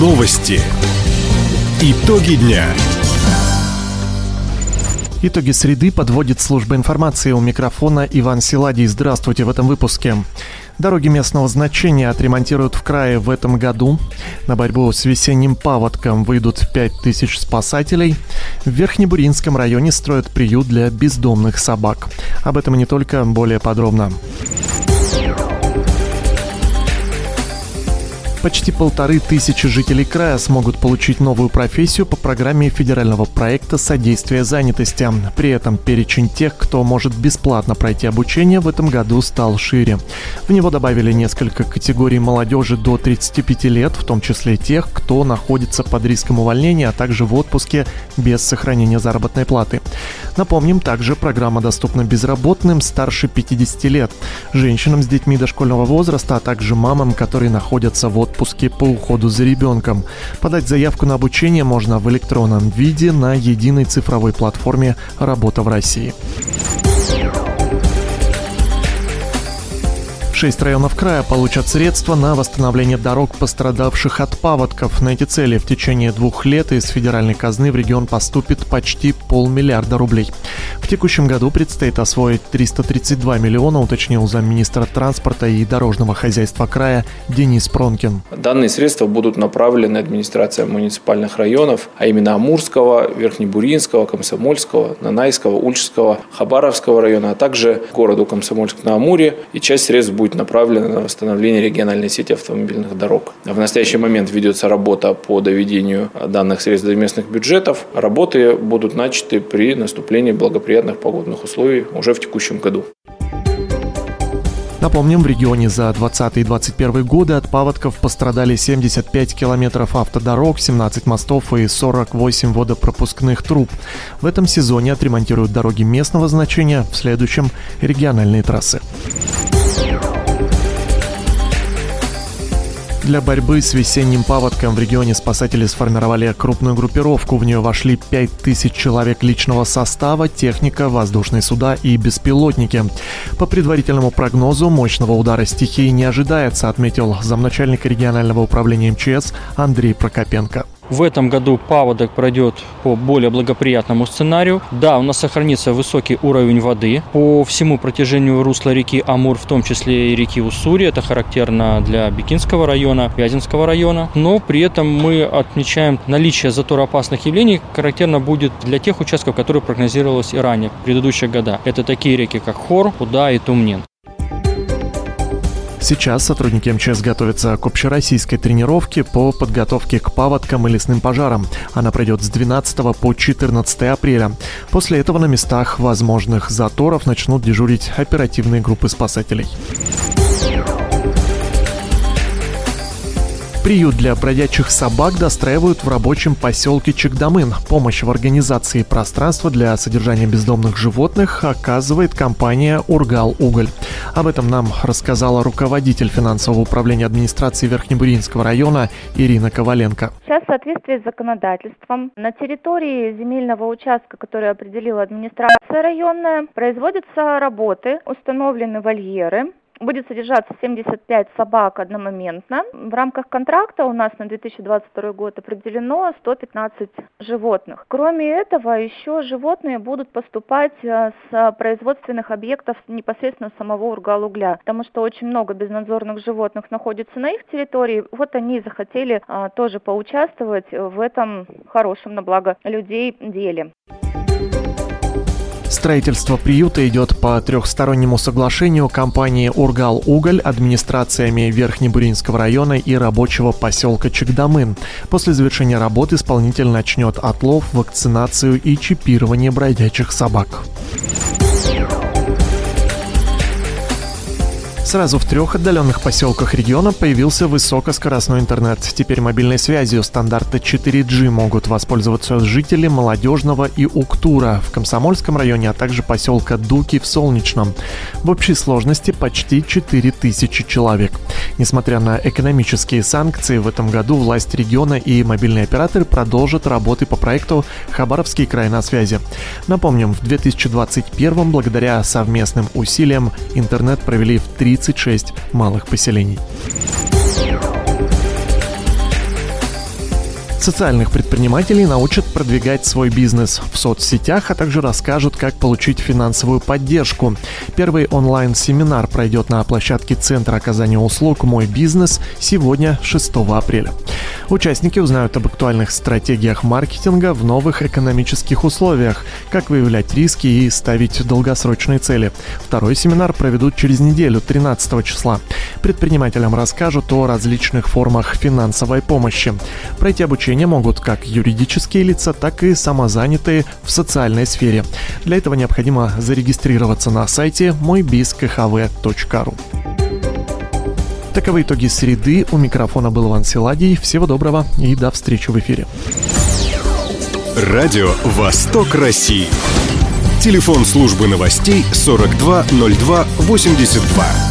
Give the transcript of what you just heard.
Новости. Итоги дня. Итоги среды подводит служба информации. У микрофона Иван Силадий. Здравствуйте в этом выпуске. Дороги местного значения отремонтируют в крае в этом году. На борьбу с весенним паводком выйдут 5000 спасателей. В Верхнебуринском районе строят приют для бездомных собак. Об этом и не только, более подробно. Почти полторы тысячи жителей края смогут получить новую профессию по программе федерального проекта «Содействие занятости». При этом перечень тех, кто может бесплатно пройти обучение, в этом году стал шире. В него добавили несколько категорий молодежи до 35 лет, в том числе тех, кто находится под риском увольнения, а также в отпуске без сохранения заработной платы. Напомним, также программа доступна безработным старше 50 лет, женщинам с детьми дошкольного возраста, а также мамам, которые находятся в отпуске по уходу за ребенком. Подать заявку на обучение можно в электронном виде на единой цифровой платформе «Работа в России». Шесть районов края получат средства на восстановление дорог, пострадавших от паводков. На эти цели в течение двух лет из федеральной казны в регион поступит почти полмиллиарда рублей. В текущем году предстоит освоить 332 миллиона, уточнил замминистра транспорта и дорожного хозяйства края Денис Пронкин. Данные средства будут направлены администрациям муниципальных районов, а именно Амурского, Верхнебуринского, Комсомольского, Нанайского, Ульчского, Хабаровского района, а также городу Комсомольск на Амуре. И часть средств будет будет направлена на восстановление региональной сети автомобильных дорог. В настоящий момент ведется работа по доведению данных средств до местных бюджетов. Работы будут начаты при наступлении благоприятных погодных условий уже в текущем году. Напомним, в регионе за 20 и 21 годы от паводков пострадали 75 километров автодорог, 17 мостов и 48 водопропускных труб. В этом сезоне отремонтируют дороги местного значения, в следующем – региональные трассы. Для борьбы с весенним паводком в регионе спасатели сформировали крупную группировку. В нее вошли 5000 человек личного состава, техника, воздушные суда и беспилотники. По предварительному прогнозу мощного удара стихии не ожидается, отметил замначальника регионального управления МЧС Андрей Прокопенко. В этом году паводок пройдет по более благоприятному сценарию. Да, у нас сохранится высокий уровень воды по всему протяжению русла реки Амур, в том числе и реки Уссури. Это характерно для Бикинского района, Вяземского района. Но при этом мы отмечаем наличие затороопасных явлений, характерно будет для тех участков, которые прогнозировалось и ранее, в предыдущие года. Это такие реки, как Хор, Уда и Тумнин. Сейчас сотрудники МЧС готовятся к общероссийской тренировке по подготовке к паводкам и лесным пожарам. Она пройдет с 12 по 14 апреля. После этого на местах возможных заторов начнут дежурить оперативные группы спасателей. Приют для бродячих собак достраивают в рабочем поселке Чекдамын. Помощь в организации пространства для содержания бездомных животных оказывает компания «Ургал Уголь». Об этом нам рассказала руководитель финансового управления администрации Верхнебуринского района Ирина Коваленко. Сейчас в соответствии с законодательством на территории земельного участка, который определила администрация районная, производятся работы, установлены вольеры, будет содержаться 75 собак одномоментно. В рамках контракта у нас на 2022 год определено 115 животных. Кроме этого, еще животные будут поступать э, с производственных объектов непосредственно самого Ургал-Угля, потому что очень много безнадзорных животных находится на их территории. Вот они захотели а, тоже поучаствовать в этом хорошем на благо людей деле. Строительство приюта идет по трехстороннему соглашению компании «Ургал Уголь», администрациями Верхнебуринского района и рабочего поселка Чекдамын. После завершения работ исполнитель начнет отлов, вакцинацию и чипирование бродячих собак. Сразу в трех отдаленных поселках региона появился высокоскоростной интернет. Теперь мобильной связью стандарта 4G могут воспользоваться жители Молодежного и Уктура в Комсомольском районе, а также поселка Дуки в Солнечном. В общей сложности почти 4000 человек. Несмотря на экономические санкции, в этом году власть региона и мобильные операторы продолжат работы по проекту «Хабаровский край на связи». Напомним, в 2021 благодаря совместным усилиям интернет провели в 30 36 малых поселений. Социальных предпринимателей научат продвигать свой бизнес в соцсетях, а также расскажут, как получить финансовую поддержку. Первый онлайн-семинар пройдет на площадке Центра оказания услуг «Мой бизнес» сегодня, 6 апреля. Участники узнают об актуальных стратегиях маркетинга в новых экономических условиях, как выявлять риски и ставить долгосрочные цели. Второй семинар проведут через неделю, 13 числа. Предпринимателям расскажут о различных формах финансовой помощи. Пройти обучение могут как юридические лица, так и самозанятые в социальной сфере. Для этого необходимо зарегистрироваться на сайте мойбизкхв.ру. Таковы итоги среды. У микрофона был Иван Силадий. Всего доброго и до встречи в эфире. Радио «Восток России». Телефон службы новостей 420282.